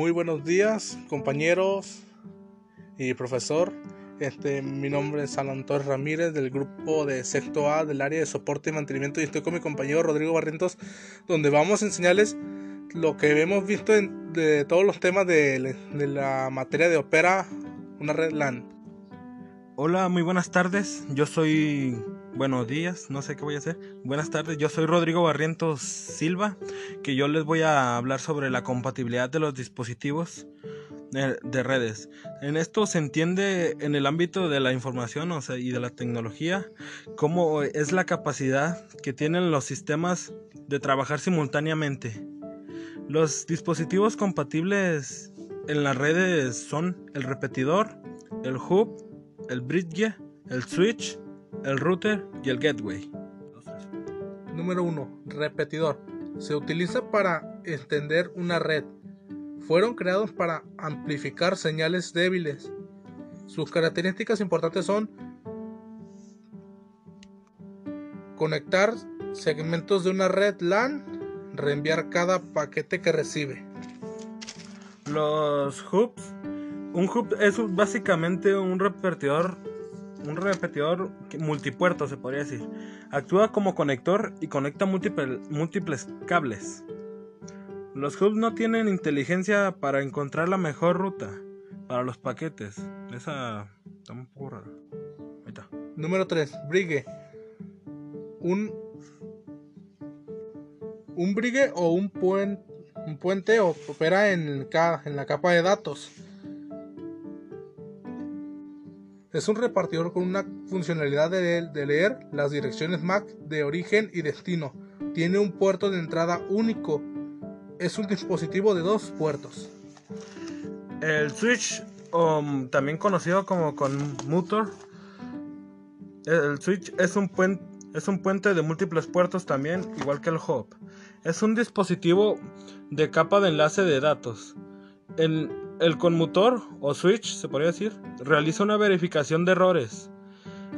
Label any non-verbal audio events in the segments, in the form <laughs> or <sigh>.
Muy buenos días, compañeros y profesor. Este, mi nombre es Alan Torres Ramírez del grupo de sexto A del área de soporte y mantenimiento y estoy con mi compañero Rodrigo Barrientos donde vamos a enseñarles lo que hemos visto de todos los temas de, de la materia de Opera, una red LAN. Hola, muy buenas tardes. Yo soy buenos días, no sé qué voy a hacer. Buenas tardes, yo soy Rodrigo Barrientos Silva, que yo les voy a hablar sobre la compatibilidad de los dispositivos de, redes. En esto se entiende en el ámbito de la información o sea, y de la tecnología cómo es la capacidad que tienen los sistemas de trabajar simultáneamente. Los dispositivos compatibles en las redes son el repetidor, el hub, el bridge, el switch, el router y el gateway. Número 1. Repetidor. Se utiliza para extender una red. Fueron creados para amplificar señales débiles. Sus características importantes son conectar segmentos de una red LAN, reenviar cada paquete que recibe. Los hubs. Un hub es básicamente un repetidor un repetidor multipuerto, se podría decir. Actúa como conector y conecta múltiples cables. Los hubs no tienen inteligencia para encontrar la mejor ruta para los paquetes. Esa está un poco rara. Ahí está. Número 3. Brigue. Un, un brigue o un, un puente opera en la capa de datos es un repartidor con una funcionalidad de, leer las direcciones MAC de origen y destino. Tiene un puerto de entrada único. Es un dispositivo de dos puertos. El switch, um, también conocido como conmutor, el switch es un, es un puente de múltiples puertos también, igual que el hub. Es un dispositivo de capa de enlace de datos. El conmutor o switch, se podría decir, realiza una verificación de errores.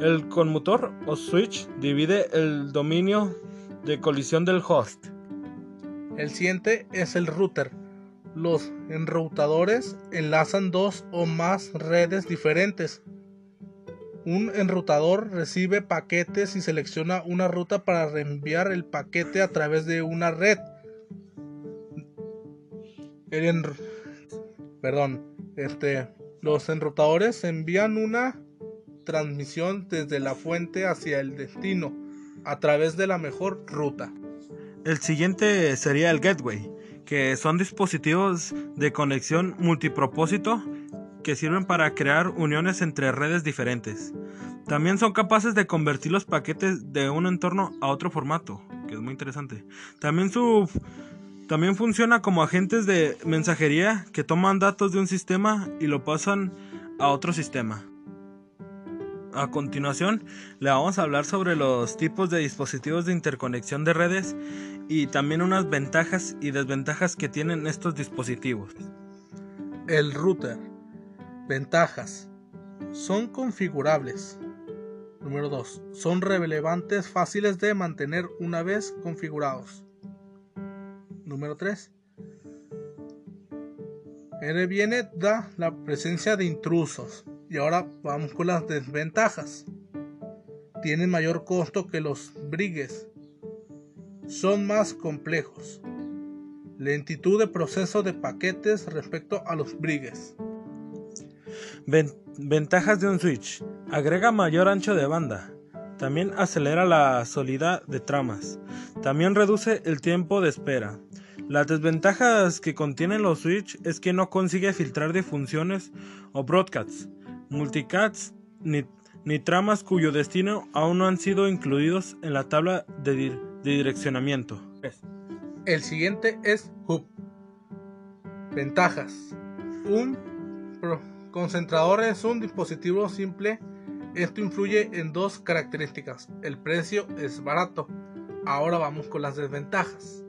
El conmutor o switch divide el dominio de colisión del host. El siguiente es el router. Los enrutadores enlazan dos o más redes diferentes. Un enrutador recibe paquetes y selecciona una ruta para reenviar el paquete a través de una red. El perdón, este, los enrutadores envían una transmisión desde la fuente hacia el destino a través de la mejor ruta. El siguiente sería el gateway, que son dispositivos de conexión multipropósito que sirven para crear uniones entre redes diferentes. También son capaces de convertir los paquetes de un entorno a otro formato, que es muy interesante. También su también funciona como agentes de mensajería que toman datos de un sistema y lo pasan a otro sistema. A continuación, le vamos a hablar sobre los tipos de dispositivos de interconexión de redes y también unas ventajas y desventajas que tienen estos dispositivos. El router. Ventajas. Son configurables. Número 2. Son relevantes fáciles de mantener una vez configurados. Número 3. N viene da la presencia de intrusos. Y ahora vamos con las desventajas. Tienen mayor costo que los brigues. Son más complejos. Lentitud de proceso de paquetes respecto a los brigues. Ventajas de un switch. Agrega mayor ancho de banda. También acelera la solidez de tramas. También reduce el tiempo de espera. Las desventajas que contienen los Switch es que no consigue filtrar de funciones o broadcasts, multicats ni, ni, tramas cuyo destino aún no han sido incluidos en la tabla de, direccionamiento. El siguiente es Hub. Ventajas. Un concentrador es un dispositivo simple. Esto influye en dos características. El precio es barato. Ahora vamos con las desventajas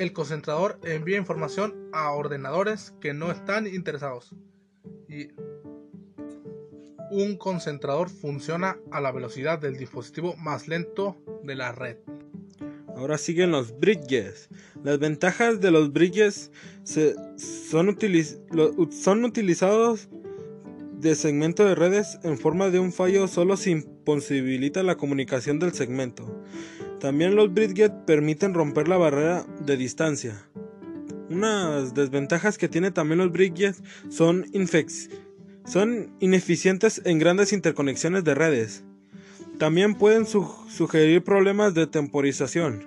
el concentrador envía información a ordenadores que no están interesados. Y un concentrador funciona a la velocidad del dispositivo más lento de la red. Ahora siguen los bridges. Las ventajas de los bridges son, son utilizados de segmento de redes en forma de un fallo solo si imposibilita la comunicación del segmento. También los bridges permiten romper la barrera de distancia. Unas desventajas que tiene también los bridges son, son ineficientes en grandes interconexiones de redes. También pueden sugerir problemas de temporización.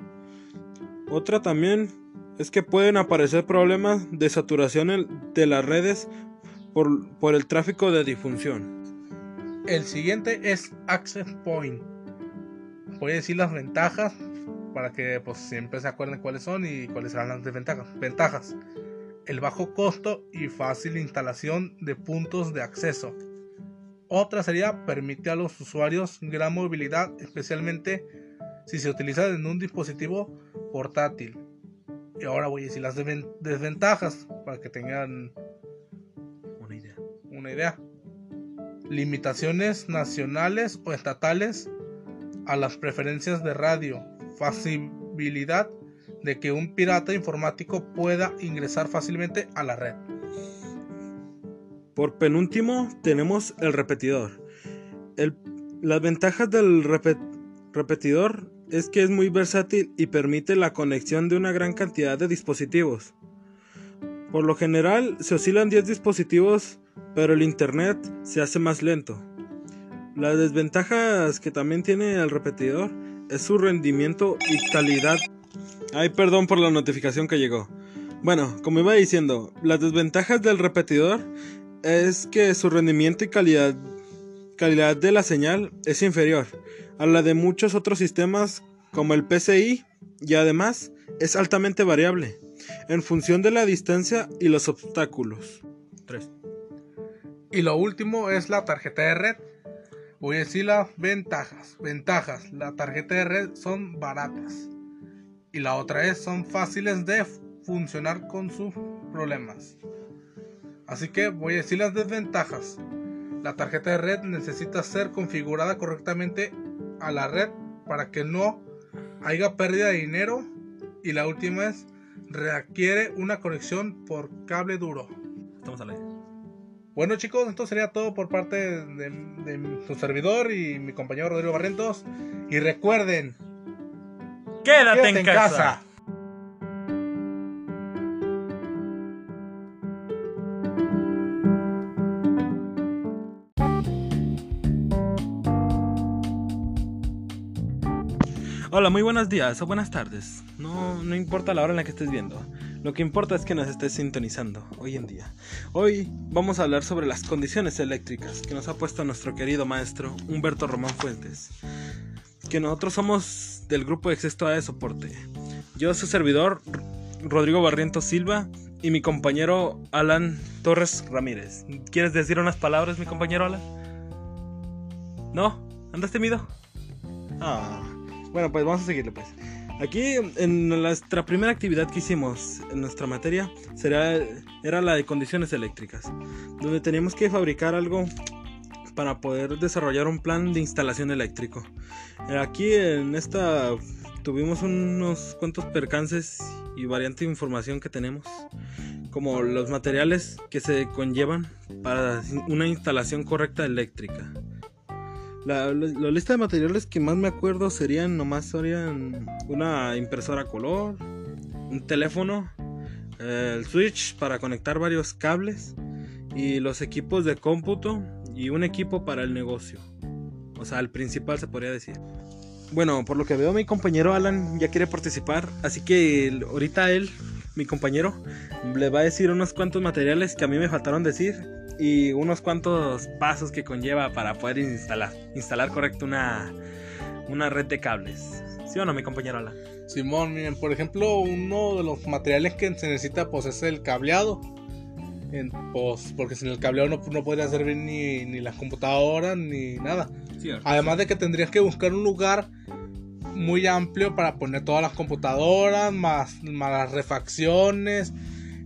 Otra también es que pueden aparecer problemas de saturación de las redes por el tráfico de difusión. El siguiente es Access Point. Voy a decir las ventajas para que pues, siempre se acuerden cuáles son y cuáles serán las desventajas. Ventajas. El bajo costo y fácil instalación de puntos de acceso. Otra sería permite a los usuarios gran movilidad, especialmente si se utiliza en un dispositivo portátil. Y ahora voy a decir las desventajas para que tengan una idea. Una idea. Limitaciones nacionales o estatales a las preferencias de radio. Facilidad de que un pirata informático pueda ingresar fácilmente a la red. Por penúltimo tenemos el repetidor. las ventajas del repetidor es que es muy versátil y permite la conexión de una gran cantidad de dispositivos. Por lo general se oscilan 10 dispositivos, pero el Internet se hace más lento. Las desventajas que también tiene el repetidor es su rendimiento y calidad. Ay, perdón por la notificación que llegó. Bueno, como iba diciendo, las desventajas del repetidor es que su rendimiento y calidad, calidad de la señal es inferior a la de muchos otros sistemas como el PCI y además es altamente variable en función de la distancia y los obstáculos. 3. Y lo último es la tarjeta de red. Voy a decir las ventajas. Ventajas. La tarjeta de red son baratas. Y la otra es son fáciles de funcionar con sus problemas. Así que voy a decir las desventajas. La tarjeta de red necesita ser configurada correctamente a la red para que no haya pérdida de dinero. Y la última es requiere una conexión por cable duro. Bueno chicos, esto sería todo por parte de, su servidor y mi compañero Rodrigo Barrientos. Y recuerden, quédate, en, casa. Hola, muy buenos días o buenas tardes. No, no importa la hora en la que estés viendo. Lo que importa es que nos estés sintonizando hoy en día. Hoy vamos a hablar sobre las condiciones eléctricas que nos ha puesto nuestro querido maestro Humberto Román Fuentes. Que nosotros somos del grupo de Excesto A de Soporte. Yo, su servidor, Rodrigo Barrientos Silva, y mi compañero Alan Torres Ramírez. ¿Quieres decir unas palabras, mi compañero Alan? ¿No? ¿Andas temido? Ah. Bueno, pues vamos a seguirle pues. Aquí en nuestra primera actividad que hicimos en nuestra materia será, era la de condiciones eléctricas, donde teníamos que fabricar algo para poder desarrollar un plan de instalación eléctrico. Aquí en esta tuvimos unos cuantos percances y variante de información que tenemos, como los materiales que se conllevan para una instalación correcta eléctrica. La, lista de materiales que más me acuerdo serían nomás serían una impresora color, un teléfono, el switch para conectar varios cables y los equipos de cómputo y un equipo para el negocio. O sea, el principal se podría decir. Bueno, por lo que veo mi compañero Alan ya quiere participar, así que ahorita él, mi compañero, le va a decir unos cuantos materiales que a mí me faltaron decir y unos cuantos pasos que conlleva para poder instalar, instalar correcto una, una red de cables. ¿Sí o no, mi compañero Alan? Simón, miren, por ejemplo, uno de los materiales que se necesita pues es el cableado. pues, porque sin el cableado no, no podría servir ni, ni las computadoras ni nada. Además de que tendrías que buscar un lugar muy amplio para poner todas las computadoras, más, más las refacciones,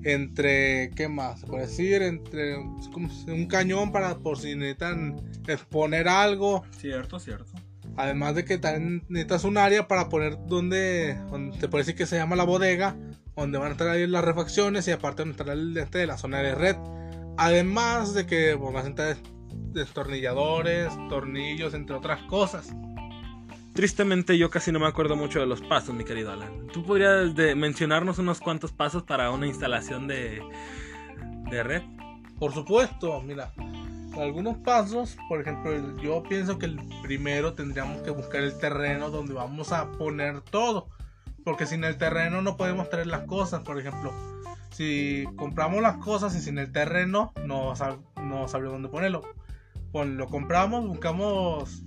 entre, ¿qué más? Puede decir, entre un cañón para por si necesitan exponer algo. Cierto, cierto. Además de que también necesitas un área para poner donde, donde te puede decir que se llama la bodega, donde van a estar ahí las refacciones y aparte donde estará el este de la zona de red. Además de que pues, vas a entrar destornilladores, tornillos, entre otras cosas. Tristemente yo casi no me acuerdo mucho de los pasos, mi querido Alan. ¿Tú podrías mencionarnos unos cuantos pasos para una instalación de, de red? Por supuesto, mira, algunos pasos, por ejemplo, yo pienso que el primero tendríamos que buscar el terreno donde vamos a poner todo. Porque sin el terreno no podemos traer las cosas, por ejemplo. Si compramos las cosas y sin el terreno no, sabemos dónde ponerlo. Pues lo compramos, buscamos,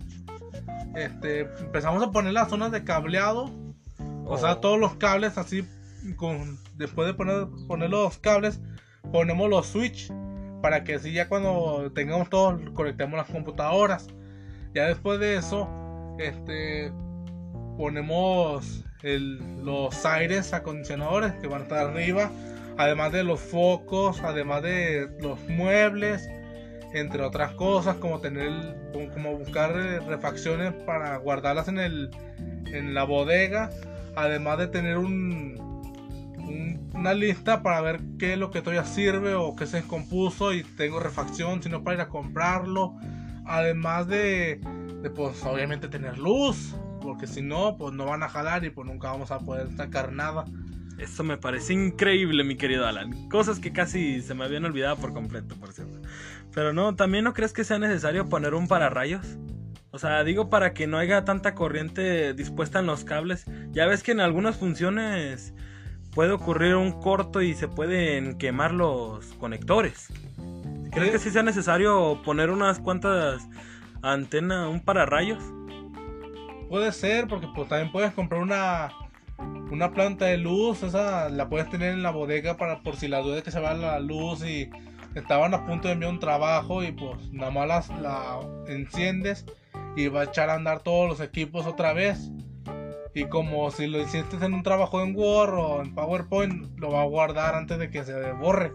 este, empezamos a poner las zonas de cableado. O sea, oh. todos los cables así, con, después de poner, poner los cables, ponemos los switch para que así ya cuando tengamos todo conectemos las computadoras. Ya después de eso, este ponemos los aires acondicionadores que van a estar arriba, además de los focos, además de los muebles, entre otras cosas, como tener como buscar refacciones para guardarlas en el en la bodega, además de tener un una lista para ver qué es lo que todavía sirve o qué se descompuso y tengo refacción, sino para ir a comprarlo. Además de, de pues obviamente tener luz, porque si no, pues no van a jalar y pues nunca vamos a poder sacar nada. Eso me parece increíble, mi querido Alan. Cosas que casi se me habían olvidado por completo, por cierto. Pero no, ¿también no crees que sea necesario poner un pararrayos? O sea, digo para que no haya tanta corriente dispuesta en los cables. Ya ves que en algunas funciones puede ocurrir un corto y se pueden quemar los conectores. ¿Crees que sí sea necesario poner unas cuantas antenas, un pararrayos? Puede ser, porque pues también puedes comprar una una planta de luz, esa la puedes tener en la bodega para por si la duda que se va la luz y estaban a punto de enviar un trabajo y pues nada más la enciendes y va a echar a andar todos los equipos otra vez. Y como si lo hiciste en un trabajo en Word o en PowerPoint, lo va a guardar antes de que se borre.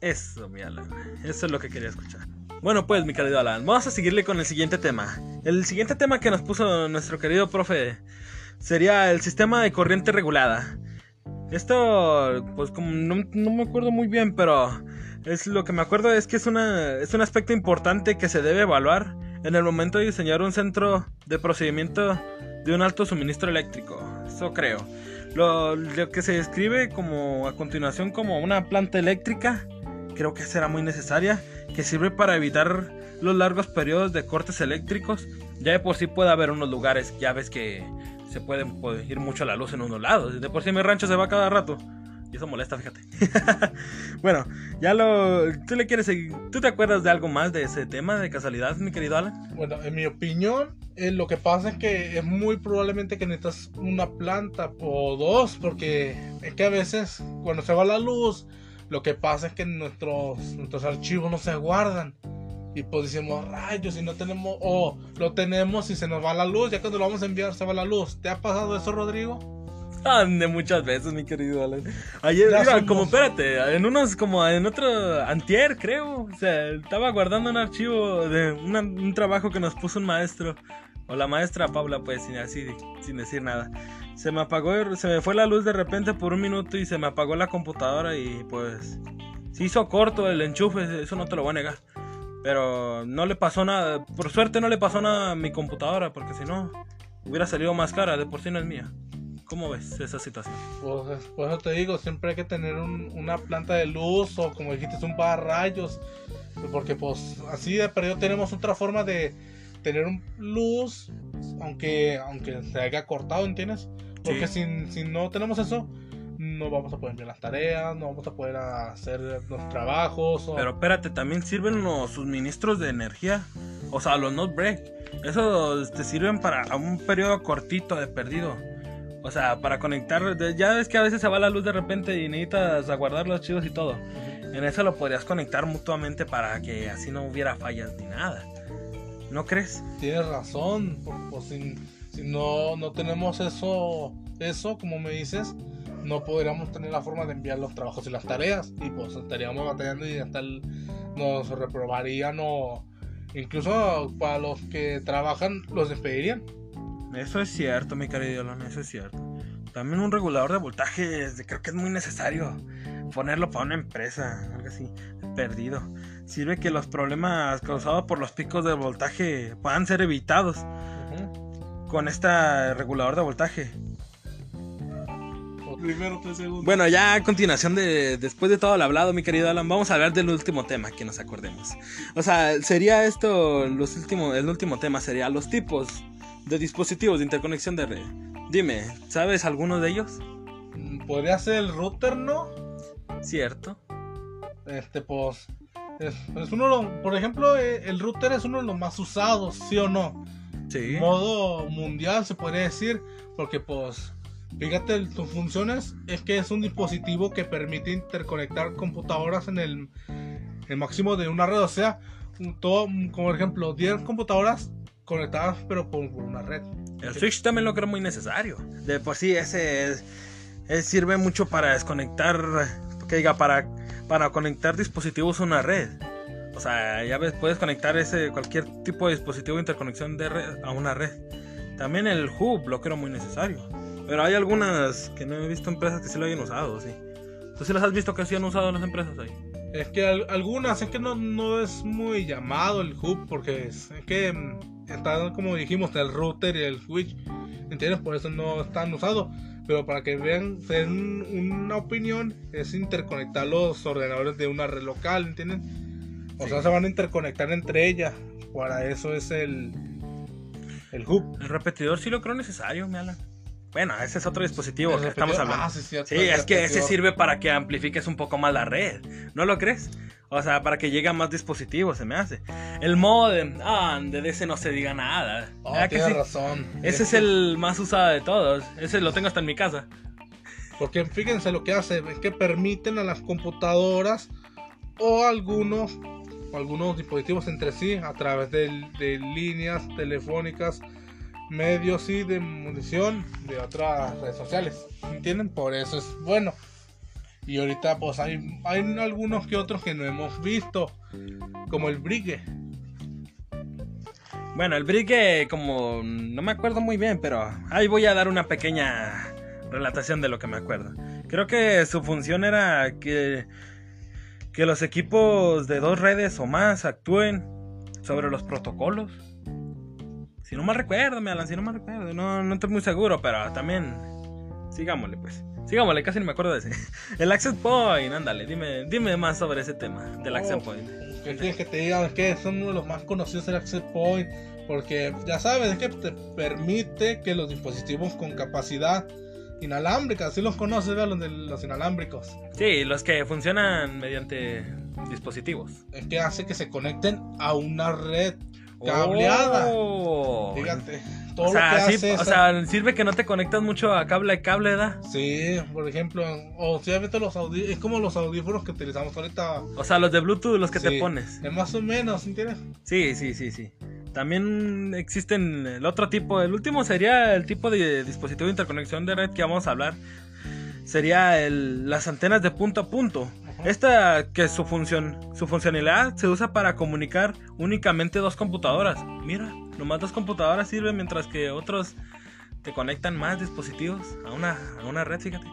Eso, mi Alan. Eso es lo que quería escuchar. Bueno, pues, mi querido Alan, vamos a seguirle con el siguiente tema. El siguiente tema que nos puso nuestro querido profe sería el sistema de corriente regulada. Esto, pues, como no, no me acuerdo muy bien, pero es lo que me acuerdo es que es, una, es un aspecto importante que se debe evaluar en el momento de diseñar un centro de procedimiento de un alto suministro eléctrico. Eso creo. Lo, que se describe como a continuación como una planta eléctrica, creo que será muy necesaria, que sirve para evitar los largos periodos de cortes eléctricos. Ya de por sí puede haber unos lugares, ya ves que se puede, puede ir mucho la luz en unos lados. De por sí mi rancho se va cada rato. Y eso molesta, fíjate. <laughs> bueno, ya lo. ¿Tú le quieres seguir? ¿Tú te acuerdas de algo más de ese tema de casualidad, mi querido Alan? Bueno, en mi opinión, eh, lo que pasa es que es muy probablemente que necesitas una planta o dos, porque es que a veces cuando se va la luz, lo que pasa es que nuestros, nuestros archivos no se guardan. Y pues decimos, rayos, si no tenemos, o lo tenemos y se nos va la luz, ya cuando lo vamos a enviar se va la luz. ¿Te ha pasado eso, Rodrigo? Ande muchas veces, mi querido Alan. Ayer, mira, como espérate, en unos, como en otro, antier, creo. O sea, estaba guardando un archivo de un trabajo que nos puso un maestro. O la maestra Paula, pues, sin, así, sin decir nada. Se me apagó, se me fue la luz de repente por un minuto y se me apagó la computadora y pues se hizo corto el enchufe, eso no te lo voy a negar. Pero no le pasó nada, por suerte no le pasó nada a mi computadora, porque si no, hubiera salido más cara, de por sí no es mía. ¿Cómo ves esa situación? Pues por eso te digo, siempre hay que tener una planta de luz o como dijiste, un rayos Porque pues así de perdido tenemos otra forma de tener un luz, aunque, aunque se haya cortado, ¿entiendes? Porque si, si no tenemos eso, no vamos a poder ver las tareas, no vamos a poder hacer los trabajos. Pero espérate, también sirven los suministros de energía, o sea, los not break. Eso te sirven para un periodo cortito de perdido. O sea, para conectar, ya ves que a veces se va la luz de repente y necesitas aguardar los archivos y todo. En eso lo podrías conectar mutuamente para que así no hubiera fallas ni nada. ¿No crees? Tienes razón. Pues, si, no, no tenemos eso, eso, como me dices, no podríamos tener la forma de enviar los trabajos y las tareas. Y pues estaríamos batallando y hasta nos reprobarían o Incluso para los que trabajan los despedirían. Eso es cierto, mi querido Alan, eso es cierto. También un regulador de voltaje, creo que es muy necesario ponerlo para una empresa, algo así, perdido. Sirve que los problemas causados por los picos de voltaje puedan ser evitados con este regulador de voltaje. Primero, tres segundos. Bueno, ya a continuación de después de todo lo hablado, mi querido Alan, vamos a hablar del último tema que nos acordemos. O sea, sería esto los últimos el último tema sería los tipos de dispositivos de interconexión de red. Dime, ¿sabes alguno de ellos? Mm, Podría ser el router, ¿no? Cierto. Este, pues. Es, es uno de los- por ejemplo, eh, el router es uno de los más usados, ¿sí o no? Sí. Modo mundial se podría decir, porque pues. Fíjate, sus funciones es que es un dispositivo que permite interconectar computadoras en el, el máximo de una red. O sea, un- todo, como por ejemplo, 10 computadoras conectadas, pero por, por una red. El switch también lo creo muy necesario. De por sí, ese es- es- sirve mucho para desconectar, que diga, para, para conectar dispositivos a una red. O sea, ya ves, puedes conectar ese cualquier tipo de dispositivo de interconexión de red a una red. También el hub lo creo muy necesario. Pero hay algunas que no he visto empresas que sí lo hayan usado, sí. ¿Tú sí las has visto que sí han usado las empresas ahí? Es que al- algunas, es que no, no es muy llamado el hub, porque es, es que mm, está, como dijimos, el router y el switch, ¿entiendes? Por eso no están usados. Pero para que vean, se den una opinión, es interconectar los ordenadores de una red local, ¿entienden? O Sí. sea, se van a interconectar entre ellas. Para eso es el, el hub. El repetidor sí lo creo necesario, me Alan. Bueno, ese es otro dispositivo El que estamos hablando. Ah, sí, Sí, el es que ese sirve para que amplifiques un poco más la red, ¿no lo crees? O sea, para que llegue a más dispositivos, se me hace. El modem, ah, de ese no se diga nada. Oh, ¿Verdad que tienes sí? razón. Ese es que- el más usado de todos. Ese lo tengo hasta en mi casa. Porque fíjense lo que hace, es que permiten a las computadoras o algunos, o algunos dispositivos entre sí a través de, de líneas telefónicas, medios y de munición de otras redes sociales. ¿Entienden? Por eso es bueno. Y ahorita pues hay, hay algunos que otros que no hemos visto, como el Brigue. Bueno, el brigue, como no me acuerdo muy bien, pero ahí voy a dar una pequeña relatación de lo que me acuerdo. Creo que su función era que, que los equipos de dos redes o más actúen sobre los protocolos. Si no mal recuerdo, me Alan, si no mal recuerdo, no, no estoy muy seguro, pero también sigámosle pues. Sigámosle, casi no me acuerdo de ese. <laughs> El Access Point, ándale, dime, dime más sobre ese tema del Access Oh, Point. ¿Qué quieres que te diga? Es que son uno de los más conocidos el Access Point. Porque ya sabes, es que te permite que los dispositivos con capacidad inalámbrica, así los conoces, ¿verdad? Los de los inalámbricos. Sí, los que funcionan mediante dispositivos. Es que hace que se conecten a una red cableada. Oh. Fíjate, todo O sea, lo que sí, hace o esa- sea, sirve que no te conectas mucho a cable a cable, ¿da? Sí, por ejemplo, o visto los audífonos, es como los audífonos que utilizamos ahorita. O sea, los de Bluetooth, los que te pones. Es más o menos, ¿entiendes? Sí, sí, sí, sí. También existen el otro tipo, el último sería el tipo de dispositivo de interconexión de red que vamos a hablar. Sería el- las antenas de punto a punto. Esta que su función, su funcionalidad se usa para comunicar únicamente dos computadoras. Mira, nomás dos computadoras sirven mientras que otros te conectan más dispositivos a una, a una red, fíjate.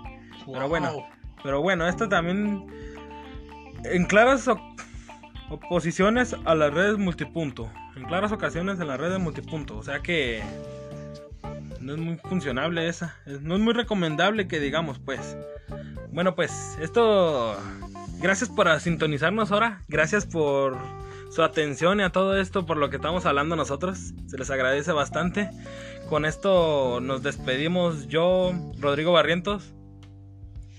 Pero bueno. Pero bueno, esto también en claras oposiciones a las redes multipunto. En claras ocasiones en las redes multipunto. O sea que no es muy funcionable esa. es- No es muy recomendable que digamos, pues. Bueno, pues esto... Gracias por sintonizarnos ahora. Gracias por su atención y a todo esto, por lo que estamos hablando nosotros. Se les agradece bastante. Con esto nos despedimos yo, Rodrigo Barrientos.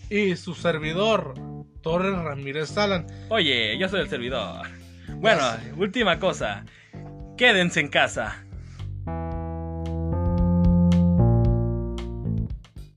Y su servidor, Torres Ramírez Salan. Oye, yo soy el servidor. Bueno, última cosa. Quédense en casa.